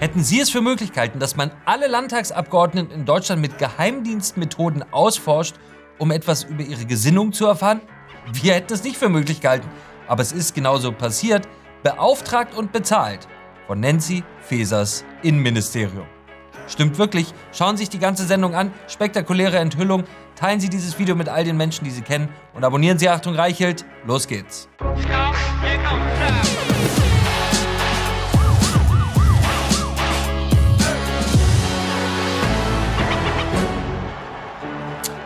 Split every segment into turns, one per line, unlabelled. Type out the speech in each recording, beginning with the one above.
Hätten Sie es für möglich gehalten, dass man alle Landtagsabgeordneten in Deutschland mit Geheimdienstmethoden ausforscht, um etwas über ihre Gesinnung zu erfahren? Wir hätten es nicht für möglich gehalten, aber es ist genauso passiert, beauftragt und bezahlt von Nancy Fesers Innenministerium. Stimmt wirklich, schauen Sie sich die ganze Sendung an, spektakuläre Enthüllung, teilen Sie dieses Video mit all den Menschen, die Sie kennen und abonnieren Sie Achtung Reichelt. Los geht's.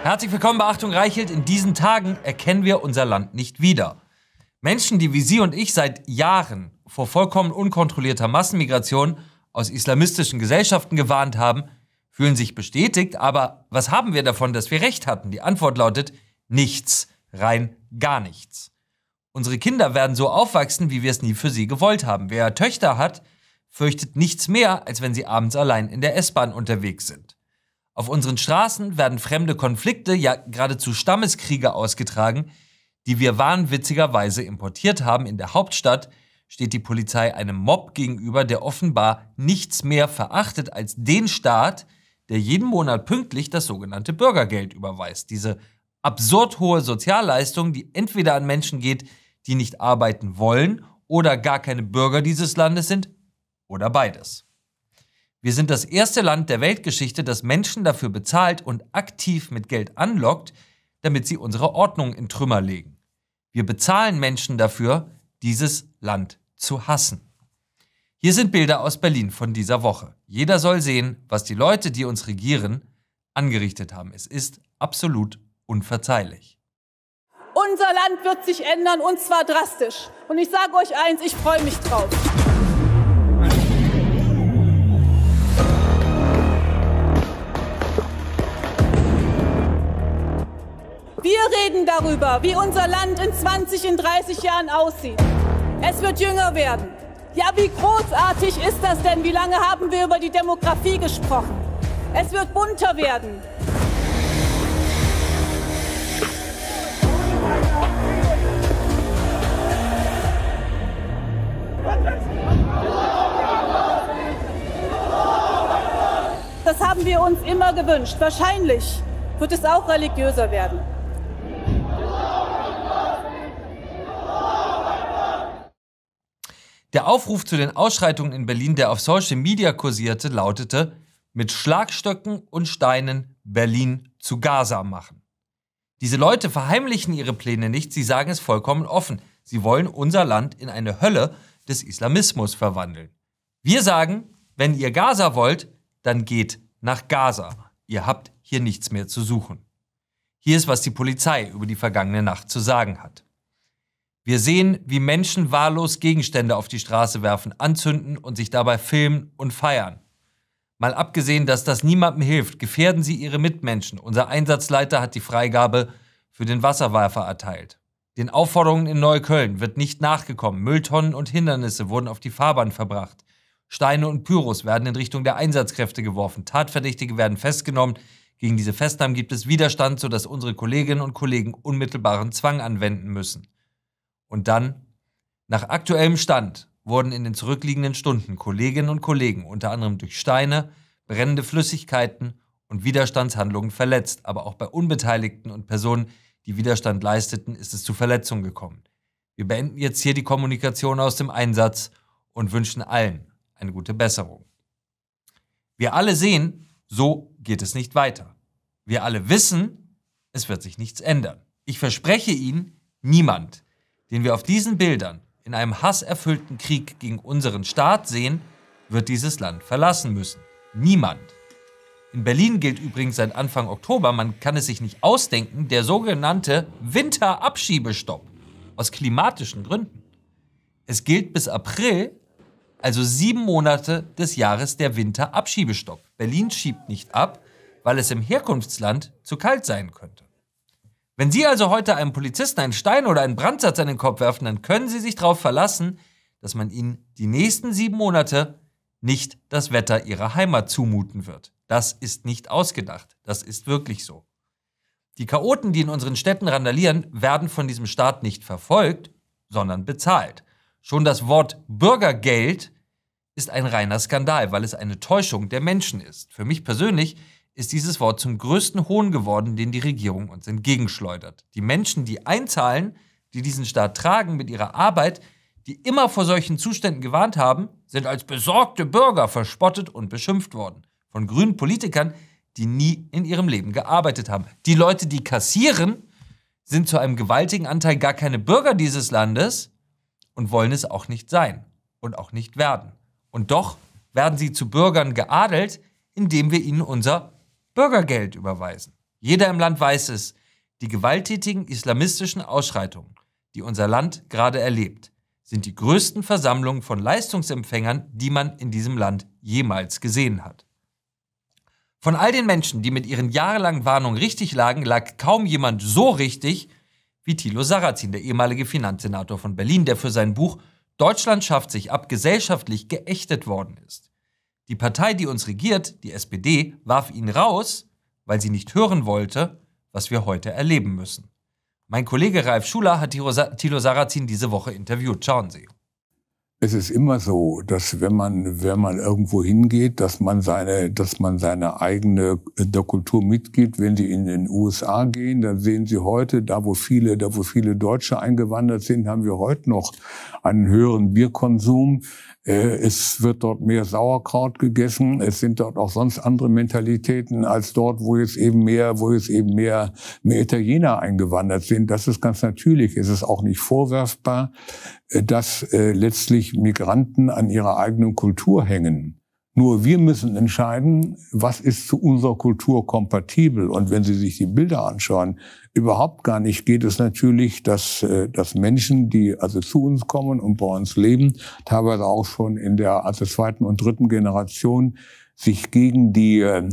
Herzlich willkommen bei Achtung Reichelt. In diesen Tagen erkennen wir unser Land nicht wieder. Menschen, die wie Sie und ich seit Jahren vor vollkommen unkontrollierter Massenmigration aus islamistischen Gesellschaften gewarnt haben, fühlen sich bestätigt. Aber was haben wir davon, dass wir recht hatten? Die Antwort lautet nichts, rein gar nichts. Unsere Kinder werden so aufwachsen, wie wir es nie für sie gewollt haben. Wer Töchter hat, fürchtet nichts mehr, als wenn sie abends allein in der S-Bahn unterwegs sind. Auf unseren Straßen werden fremde Konflikte, ja geradezu Stammeskriege ausgetragen, die wir wahnwitzigerweise importiert haben. In der Hauptstadt steht die Polizei einem Mob gegenüber, der offenbar nichts mehr verachtet als den Staat, der jeden Monat pünktlich das sogenannte Bürgergeld überweist. Diese absurd hohe Sozialleistung, die entweder an Menschen geht, die nicht arbeiten wollen oder gar keine Bürger dieses Landes sind, oder beides. Wir sind das erste Land der Weltgeschichte, das Menschen dafür bezahlt und aktiv mit Geld anlockt, damit sie unsere Ordnung in Trümmer legen. Wir bezahlen Menschen dafür, dieses Land zu hassen. Hier sind Bilder aus Berlin von dieser Woche. Jeder soll sehen, was die Leute, die uns regieren, angerichtet haben. Es ist absolut unverzeihlich.
Unser Land wird sich ändern und zwar drastisch. Und ich sage euch eins, ich freue mich drauf. Wir reden darüber, wie unser Land in 20, in 30 Jahren aussieht. Es wird jünger werden. Ja, wie großartig ist das denn? Wie lange haben wir über die Demografie gesprochen? Es wird bunter werden. Das haben wir uns immer gewünscht. Wahrscheinlich wird es auch religiöser werden.
Der Aufruf zu den Ausschreitungen in Berlin, der auf Social Media kursierte, lautete, mit Schlagstöcken und Steinen Berlin zu Gaza machen. Diese Leute verheimlichen ihre Pläne nicht, sie sagen es vollkommen offen. Sie wollen unser Land in eine Hölle des Islamismus verwandeln. Wir sagen, wenn ihr Gaza wollt, dann geht nach Gaza. Ihr habt hier nichts mehr zu suchen. Hier ist, was die Polizei über die vergangene Nacht zu sagen hat. Wir sehen, wie Menschen wahllos Gegenstände auf die Straße werfen, anzünden und sich dabei filmen und feiern. Mal abgesehen, dass das niemandem hilft, gefährden sie ihre Mitmenschen. Unser Einsatzleiter hat die Freigabe für den Wasserwerfer erteilt. Den Aufforderungen in Neukölln wird nicht nachgekommen. Mülltonnen und Hindernisse wurden auf die Fahrbahn verbracht. Steine und Pyros werden in Richtung der Einsatzkräfte geworfen. Tatverdächtige werden festgenommen. Gegen diese Festnahmen gibt es Widerstand, sodass unsere Kolleginnen und Kollegen unmittelbaren Zwang anwenden müssen. Und dann, nach aktuellem Stand, wurden in den zurückliegenden Stunden Kolleginnen und Kollegen unter anderem durch Steine, brennende Flüssigkeiten und Widerstandshandlungen verletzt, aber auch bei Unbeteiligten und Personen, die Widerstand leisteten, ist es zu Verletzungen gekommen. Wir beenden jetzt hier die Kommunikation aus dem Einsatz und wünschen allen eine gute Besserung. Wir alle sehen, so geht es nicht weiter. Wir alle wissen, es wird sich nichts ändern. Ich verspreche Ihnen, niemand, den wir auf diesen Bildern in einem hasserfüllten Krieg gegen unseren Staat sehen, wird dieses Land verlassen müssen. Niemand. In Berlin gilt übrigens seit Anfang Oktober, man kann es sich nicht ausdenken, der sogenannte Winterabschiebestopp. Aus klimatischen Gründen. Es gilt bis April, also sieben Monate des Jahres, der Winterabschiebestopp. Berlin schiebt nicht ab, weil es im Herkunftsland zu kalt sein könnte. Wenn Sie also heute einem Polizisten einen Stein oder einen Brandsatz an den Kopf werfen, dann können Sie sich darauf verlassen, dass man Ihnen die nächsten sieben Monate nicht das Wetter Ihrer Heimat zumuten wird. Das ist nicht ausgedacht. Das ist wirklich so. Die Chaoten, die in unseren Städten randalieren, werden von diesem Staat nicht verfolgt, sondern bezahlt. Schon das Wort Bürgergeld ist ein reiner Skandal, weil es eine Täuschung der Menschen ist. Für mich persönlich ist dieses Wort zum größten Hohn geworden, den die Regierung uns entgegenschleudert. Die Menschen, die einzahlen, die diesen Staat tragen mit ihrer Arbeit, die immer vor solchen Zuständen gewarnt haben, sind als besorgte Bürger verspottet und beschimpft worden. Von grünen Politikern, die nie in ihrem Leben gearbeitet haben. Die Leute, die kassieren, sind zu einem gewaltigen Anteil gar keine Bürger dieses Landes und wollen es auch nicht sein und auch nicht werden. Und doch werden sie zu Bürgern geadelt, indem wir ihnen unser Bürgergeld überweisen. Jeder im Land weiß es, die gewalttätigen islamistischen Ausschreitungen, die unser Land gerade erlebt, sind die größten Versammlungen von Leistungsempfängern, die man in diesem Land jemals gesehen hat. Von all den Menschen, die mit ihren jahrelangen Warnungen richtig lagen, lag kaum jemand so richtig wie Thilo Sarrazin, der ehemalige Finanzsenator von Berlin, der für sein Buch Deutschland schafft sich ab gesellschaftlich geächtet worden ist. Die Partei, die uns regiert, die SPD, warf ihn raus, weil sie nicht hören wollte, was wir heute erleben müssen. Mein Kollege Ralf Schuler hat Thilo Sarrazin diese Woche interviewt. Schauen Sie.
Es ist immer so, dass wenn man, wenn man irgendwo hingeht, dass man seine, dass man seine eigene äh, der Kultur mitgibt. Wenn Sie in den USA gehen, dann sehen Sie heute, da wo viele, da wo viele Deutsche eingewandert sind, haben wir heute noch einen höheren Bierkonsum. Äh, es wird dort mehr Sauerkraut gegessen. Es sind dort auch sonst andere Mentalitäten als dort, wo jetzt eben mehr, wo jetzt eben mehr, mehr Italiener eingewandert sind. Das ist ganz natürlich. Es ist auch nicht vorwerfbar, äh, dass äh, letztlich Migranten an ihrer eigenen Kultur hängen. Nur wir müssen entscheiden, was ist zu unserer Kultur kompatibel. Und wenn Sie sich die Bilder anschauen, überhaupt gar nicht geht es natürlich, dass, äh, dass Menschen, die also zu uns kommen und bei uns leben, teilweise auch schon in der also zweiten und dritten Generation, sich gegen die äh,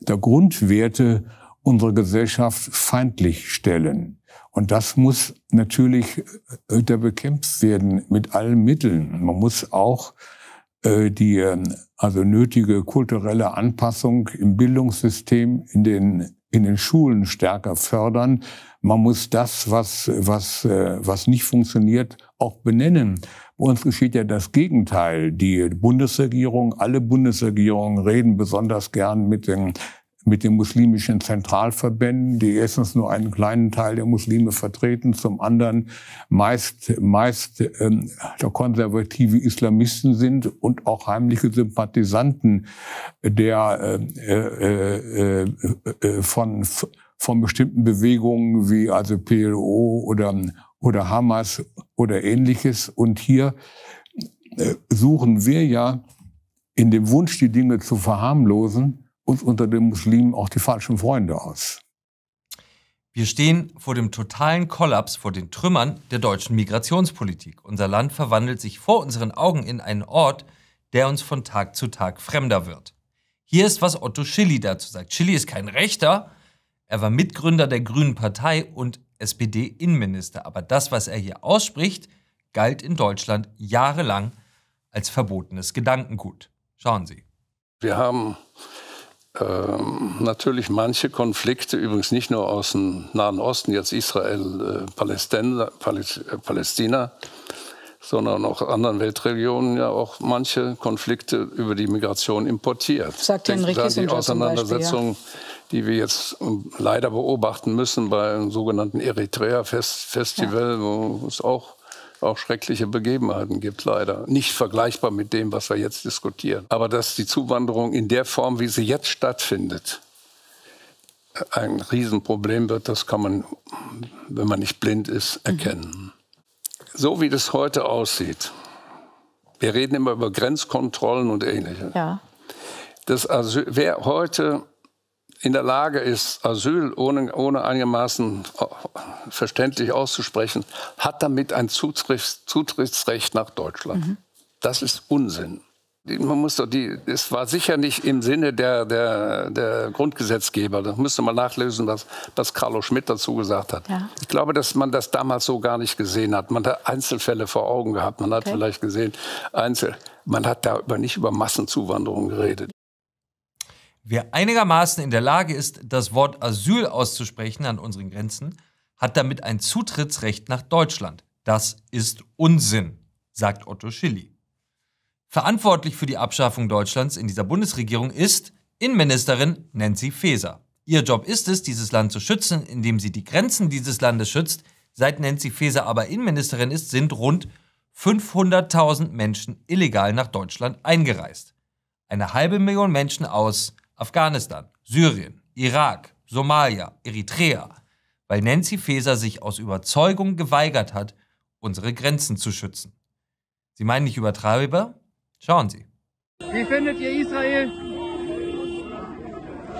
der Grundwerte unserer Gesellschaft feindlich stellen. Und das muss natürlich wieder bekämpft werden mit allen Mitteln. Man muss auch äh, die ähm, also nötige kulturelle Anpassung im Bildungssystem, in den, in den Schulen stärker fördern. Man muss das, was, was, äh, was nicht funktioniert, auch benennen. Bei uns geschieht ja das Gegenteil. Die Bundesregierung, alle Bundesregierungen reden besonders gern mit den mit den muslimischen Zentralverbänden, die erstens nur einen kleinen Teil der Muslime vertreten, zum anderen meist, meist ähm, konservative Islamisten sind und auch heimliche Sympathisanten der äh, äh, äh, äh, von von bestimmten Bewegungen wie also PLO oder oder Hamas oder ähnliches. Und hier äh, suchen wir ja in dem Wunsch, die Dinge zu verharmlosen, uns unter den Muslimen auch die falschen Freunde aus.
Wir stehen vor dem totalen Kollaps, vor den Trümmern der deutschen Migrationspolitik. Unser Land verwandelt sich vor unseren Augen in einen Ort, der uns von Tag zu Tag fremder wird. Hier ist, was Otto Schilly dazu sagt. Schilly ist kein Rechter, er war Mitgründer der Grünen Partei und SPD-Innenminister. Aber das, was er hier ausspricht, galt in Deutschland jahrelang als verbotenes Gedankengut. Schauen Sie.
Wir haben natürlich manche Konflikte, übrigens nicht nur aus dem Nahen Osten, jetzt Israel, äh, Palästina, äh, Palästina, sondern auch anderen Weltregionen ja auch manche Konflikte über die Migration importiert.
Sagt Denken Henry
an die Auseinandersetzung, Beispiel, ja. die wir jetzt ähm, leider beobachten müssen beim sogenannten Eritrea-Festival, ja. wo es auch auch schreckliche Begebenheiten gibt, leider. Nicht vergleichbar mit dem, was wir jetzt diskutieren. Aber dass die Zuwanderung in der Form, wie sie jetzt stattfindet, ein Riesenproblem wird, das kann man, wenn man nicht blind ist, erkennen. Mhm. So wie das heute aussieht, wir reden immer über Grenzkontrollen und ähnliches. Ja. Das Asyl, wer heute in der Lage ist, Asyl ohne, ohne einigermaßen verständlich auszusprechen, hat damit ein Zutritts, Zutrittsrecht nach Deutschland. Mhm. Das ist Unsinn. Man muss doch die, es war sicher nicht im Sinne der, der, der Grundgesetzgeber. Da müsste man nachlesen, was, was Carlo Schmidt dazu gesagt hat. Ja. Ich glaube, dass man das damals so gar nicht gesehen hat. Man hat Einzelfälle vor Augen gehabt. Man hat okay. vielleicht gesehen, Einzel. Man hat da aber nicht über Massenzuwanderung geredet.
Wer einigermaßen in der Lage ist, das Wort Asyl auszusprechen an unseren Grenzen, hat damit ein Zutrittsrecht nach Deutschland. Das ist Unsinn, sagt Otto Schilly. Verantwortlich für die Abschaffung Deutschlands in dieser Bundesregierung ist Innenministerin Nancy Faeser. Ihr Job ist es, dieses Land zu schützen, indem sie die Grenzen dieses Landes schützt. Seit Nancy Faeser aber Innenministerin ist, sind rund 500.000 Menschen illegal nach Deutschland eingereist. Eine halbe Million Menschen aus Afghanistan, Syrien, Irak, Somalia, Eritrea, weil Nancy Faeser sich aus Überzeugung geweigert hat, unsere Grenzen zu schützen. Sie meinen nicht übertreiber? Schauen Sie.
Wie findet ihr Israel?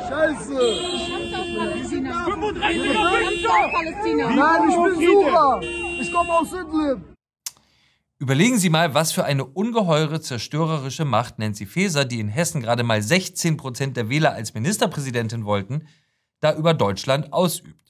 Scheiße!
Wir sind da!
35 Palästina! Nein, ich bin Sucher! Ich komme aus Idlib!
Überlegen Sie mal, was für eine ungeheure zerstörerische Macht Nancy Faeser, die in Hessen gerade mal 16 Prozent der Wähler als Ministerpräsidentin wollten, da über Deutschland ausübt.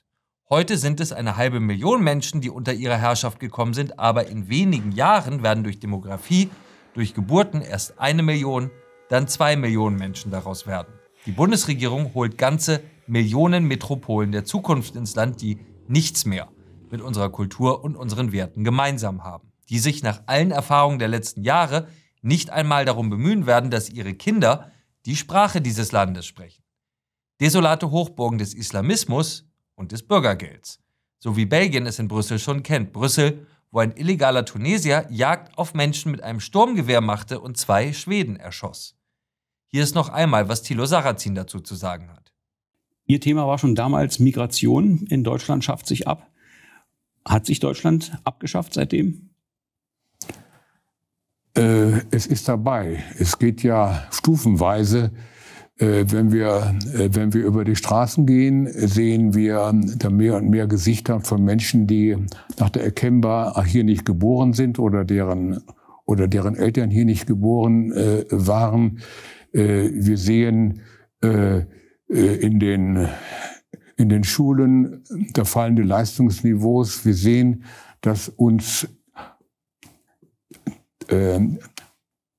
Heute sind es eine halbe Million Menschen, die unter ihrer Herrschaft gekommen sind, aber in wenigen Jahren werden durch Demografie, durch Geburten erst eine Million, dann zwei Millionen Menschen daraus werden. Die Bundesregierung holt ganze Millionen Metropolen der Zukunft ins Land, die nichts mehr mit unserer Kultur und unseren Werten gemeinsam haben, die sich nach allen Erfahrungen der letzten Jahre nicht einmal darum bemühen werden, dass ihre Kinder die Sprache dieses Landes sprechen. Desolate Hochburgen des Islamismus und des Bürgergelds, so wie Belgien es in Brüssel schon kennt. Brüssel, wo ein illegaler Tunesier Jagd auf Menschen mit einem Sturmgewehr machte und zwei Schweden erschoss. Hier ist noch einmal, was Thilo Sarrazin dazu zu sagen hat.
Ihr Thema war schon damals Migration. In Deutschland schafft sich ab. Hat sich Deutschland abgeschafft seitdem?
Äh, es ist dabei. Es geht ja stufenweise. Äh, wenn, wir, äh, wenn wir über die Straßen gehen, sehen wir da mehr und mehr Gesichter von Menschen, die nach der erkennbar hier nicht geboren sind oder deren, oder deren Eltern hier nicht geboren äh, waren. Wir sehen in den, in den Schulen da fallende Leistungsniveaus. Wir sehen, dass uns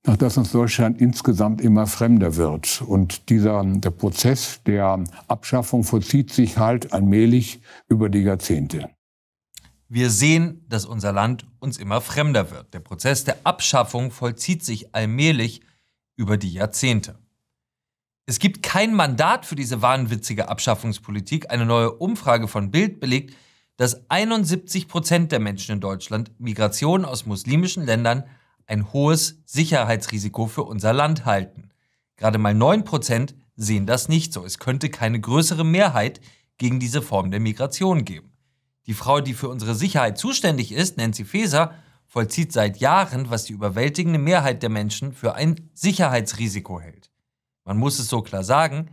nach dass uns Deutschland insgesamt immer fremder wird. Und dieser der Prozess der Abschaffung vollzieht sich halt allmählich über die Jahrzehnte.
Wir sehen, dass unser Land uns immer fremder wird. Der Prozess der Abschaffung vollzieht sich allmählich über die Jahrzehnte. Es gibt kein Mandat für diese wahnwitzige Abschaffungspolitik. Eine neue Umfrage von Bild belegt, dass 71 Prozent der Menschen in Deutschland Migration aus muslimischen Ländern ein hohes Sicherheitsrisiko für unser Land halten. Gerade mal 9 Prozent sehen das nicht so. Es könnte keine größere Mehrheit gegen diese Form der Migration geben. Die Frau, die für unsere Sicherheit zuständig ist, Nancy Faeser, vollzieht seit Jahren, was die überwältigende Mehrheit der Menschen für ein Sicherheitsrisiko hält. Man muss es so klar sagen,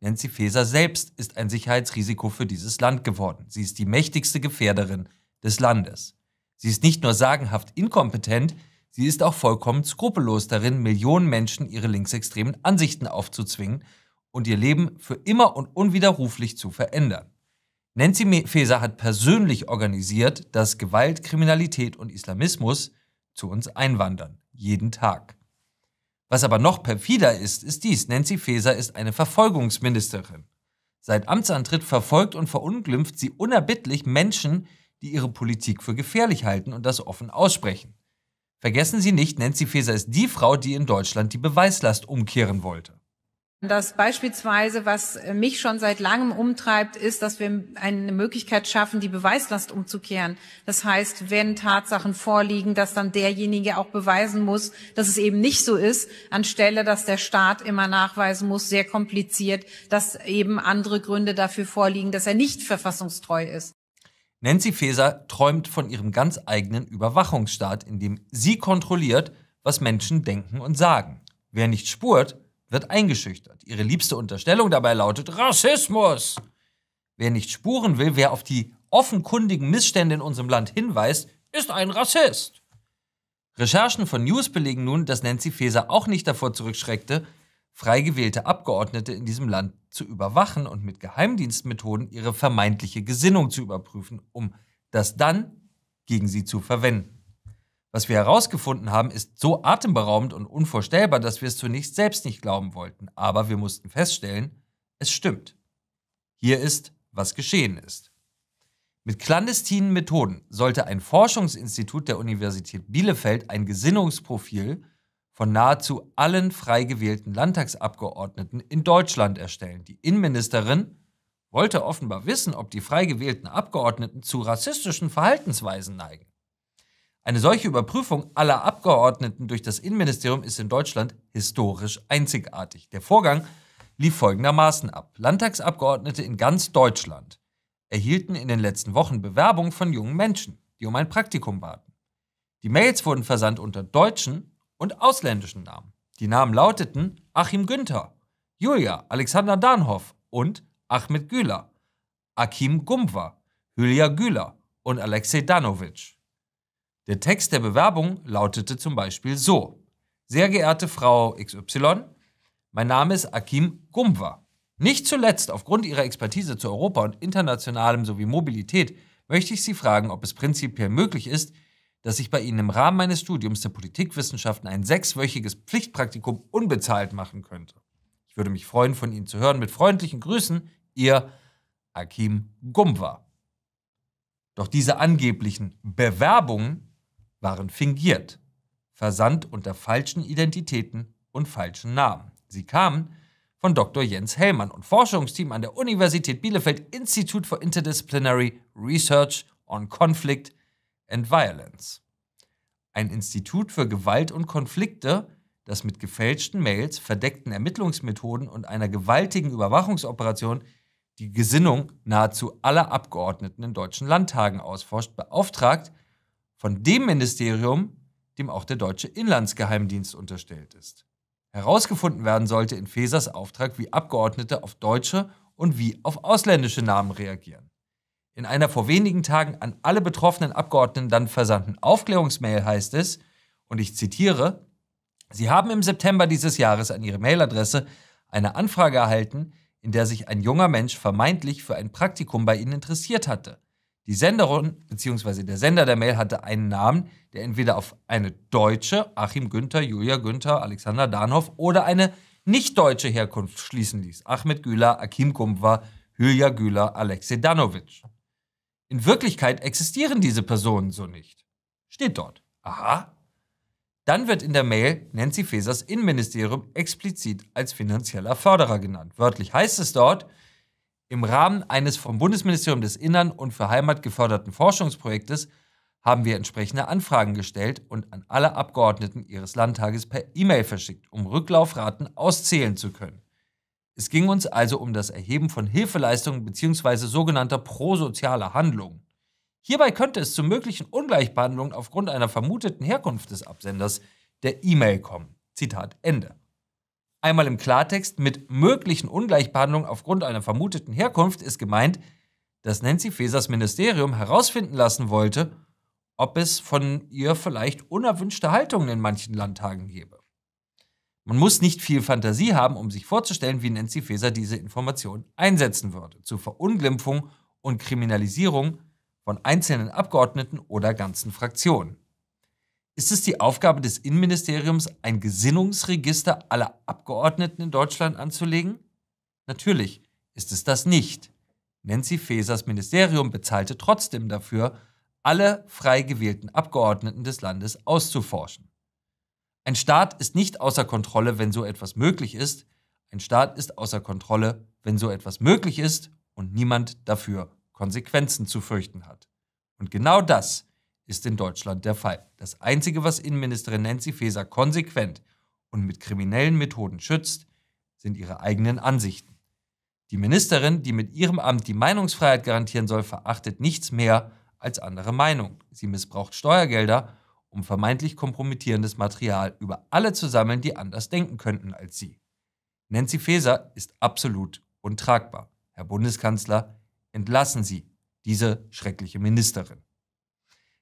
Nancy Faeser selbst ist ein Sicherheitsrisiko für dieses Land geworden. Sie ist die mächtigste Gefährderin des Landes. Sie ist nicht nur sagenhaft inkompetent, sie ist auch vollkommen skrupellos darin, Millionen Menschen ihre linksextremen Ansichten aufzuzwingen und ihr Leben für immer und unwiderruflich zu verändern. Nancy Faeser hat persönlich organisiert, dass Gewalt, Kriminalität und Islamismus zu uns einwandern. Jeden Tag. Was aber noch perfider ist, ist dies. Nancy Faeser ist eine Verfolgungsministerin. Seit Amtsantritt verfolgt und verunglimpft sie unerbittlich Menschen, die ihre Politik für gefährlich halten und das offen aussprechen. Vergessen Sie nicht, Nancy Faeser ist die Frau, die in Deutschland die Beweislast umkehren wollte.
Das beispielsweise, was mich schon seit langem umtreibt, ist, dass wir eine Möglichkeit schaffen, die Beweislast umzukehren. Das heißt, wenn Tatsachen vorliegen, dass dann derjenige auch beweisen muss, dass es eben nicht so ist, anstelle, dass der Staat immer nachweisen muss, sehr kompliziert, dass eben andere Gründe dafür vorliegen, dass er nicht verfassungstreu ist.
Nancy Faeser träumt von ihrem ganz eigenen Überwachungsstaat, in dem sie kontrolliert, was Menschen denken und sagen. Wer nicht spurt, wird eingeschüchtert. Ihre liebste Unterstellung dabei lautet Rassismus. Wer nicht spuren will, wer auf die offenkundigen Missstände in unserem Land hinweist, ist ein Rassist. Recherchen von News belegen nun, dass Nancy Faeser auch nicht davor zurückschreckte, frei gewählte Abgeordnete in diesem Land zu überwachen und mit Geheimdienstmethoden ihre vermeintliche Gesinnung zu überprüfen, um das dann gegen sie zu verwenden. Was wir herausgefunden haben, ist so atemberaubend und unvorstellbar, dass wir es zunächst selbst nicht glauben wollten. Aber wir mussten feststellen, es stimmt. Hier ist, was geschehen ist. Mit clandestinen Methoden sollte ein Forschungsinstitut der Universität Bielefeld ein Gesinnungsprofil von nahezu allen frei gewählten Landtagsabgeordneten in Deutschland erstellen. Die Innenministerin wollte offenbar wissen, ob die frei gewählten Abgeordneten zu rassistischen Verhaltensweisen neigen. Eine solche Überprüfung aller Abgeordneten durch das Innenministerium ist in Deutschland historisch einzigartig. Der Vorgang lief folgendermaßen ab. Landtagsabgeordnete in ganz Deutschland erhielten in den letzten Wochen Bewerbungen von jungen Menschen, die um ein Praktikum baten. Die Mails wurden versandt unter deutschen und ausländischen Namen. Die Namen lauteten Achim Günther, Julia Alexander Danhoff und Ahmed Güler, Akim Gumwa, Hülya Güler und Alexei Danovic. Der Text der Bewerbung lautete zum Beispiel so: Sehr geehrte Frau XY, mein Name ist Akim Gumwa. Nicht zuletzt aufgrund Ihrer Expertise zu Europa und internationalem sowie Mobilität möchte ich Sie fragen, ob es prinzipiell möglich ist, dass ich bei Ihnen im Rahmen meines Studiums der Politikwissenschaften ein sechswöchiges Pflichtpraktikum unbezahlt machen könnte. Ich würde mich freuen, von Ihnen zu hören. Mit freundlichen Grüßen, ihr Akim Gumwa. Doch diese angeblichen Bewerbungen waren fingiert, versandt unter falschen Identitäten und falschen Namen. Sie kamen von Dr. Jens Hellmann und Forschungsteam an der Universität Bielefeld Institute for Interdisciplinary Research on Conflict and Violence. Ein Institut für Gewalt und Konflikte, das mit gefälschten Mails, verdeckten Ermittlungsmethoden und einer gewaltigen Überwachungsoperation die Gesinnung nahezu aller Abgeordneten in deutschen Landtagen ausforscht, beauftragt von dem Ministerium, dem auch der deutsche Inlandsgeheimdienst unterstellt ist. Herausgefunden werden sollte in Fesers Auftrag, wie Abgeordnete auf deutsche und wie auf ausländische Namen reagieren. In einer vor wenigen Tagen an alle betroffenen Abgeordneten dann versandten Aufklärungsmail heißt es, und ich zitiere, Sie haben im September dieses Jahres an Ihre Mailadresse eine Anfrage erhalten, in der sich ein junger Mensch vermeintlich für ein Praktikum bei Ihnen interessiert hatte. Die Senderin bzw. der Sender der Mail hatte einen Namen, der entweder auf eine deutsche, Achim Günther, Julia Günther, Alexander Danhoff oder eine nicht deutsche Herkunft schließen ließ. Ahmed Güler, Akim Kumwa, Hülya Güler, Alexei Danovic. In Wirklichkeit existieren diese Personen so nicht. Steht dort. Aha. Dann wird in der Mail Nancy Fasers Innenministerium explizit als finanzieller Förderer genannt. Wörtlich heißt es dort, im Rahmen eines vom Bundesministerium des Innern und für Heimat geförderten Forschungsprojektes haben wir entsprechende Anfragen gestellt und an alle Abgeordneten ihres Landtages per E-Mail verschickt, um Rücklaufraten auszählen zu können. Es ging uns also um das Erheben von Hilfeleistungen bzw. sogenannter prosozialer Handlungen. Hierbei könnte es zu möglichen Ungleichbehandlungen aufgrund einer vermuteten Herkunft des Absenders der E-Mail kommen. Zitat Ende. Einmal im Klartext, mit möglichen Ungleichbehandlungen aufgrund einer vermuteten Herkunft ist gemeint, dass Nancy Fasers Ministerium herausfinden lassen wollte, ob es von ihr vielleicht unerwünschte Haltungen in manchen Landtagen gäbe. Man muss nicht viel Fantasie haben, um sich vorzustellen, wie Nancy Faeser diese Information einsetzen würde. Zur Verunglimpfung und Kriminalisierung von einzelnen Abgeordneten oder ganzen Fraktionen. Ist es die Aufgabe des Innenministeriums, ein Gesinnungsregister aller Abgeordneten in Deutschland anzulegen? Natürlich ist es das nicht. Nancy Fasers Ministerium bezahlte trotzdem dafür, alle frei gewählten Abgeordneten des Landes auszuforschen. Ein Staat ist nicht außer Kontrolle, wenn so etwas möglich ist. Ein Staat ist außer Kontrolle, wenn so etwas möglich ist und niemand dafür Konsequenzen zu fürchten hat. Und genau das ist in Deutschland der Fall. Das Einzige, was Innenministerin Nancy Faeser konsequent und mit kriminellen Methoden schützt, sind ihre eigenen Ansichten. Die Ministerin, die mit ihrem Amt die Meinungsfreiheit garantieren soll, verachtet nichts mehr als andere Meinung. Sie missbraucht Steuergelder, um vermeintlich kompromittierendes Material über alle zu sammeln, die anders denken könnten als sie. Nancy Faeser ist absolut untragbar. Herr Bundeskanzler, entlassen Sie diese schreckliche Ministerin.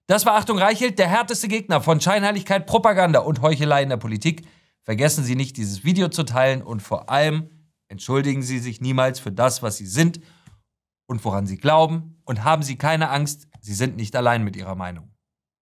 Das war Achtung Reichelt, der härteste Gegner von Scheinheiligkeit, Propaganda und Heuchelei in der Politik. Vergessen Sie nicht, dieses Video zu teilen und vor allem entschuldigen Sie sich niemals für das, was Sie sind und woran Sie glauben und haben Sie keine Angst, Sie sind nicht allein mit Ihrer Meinung.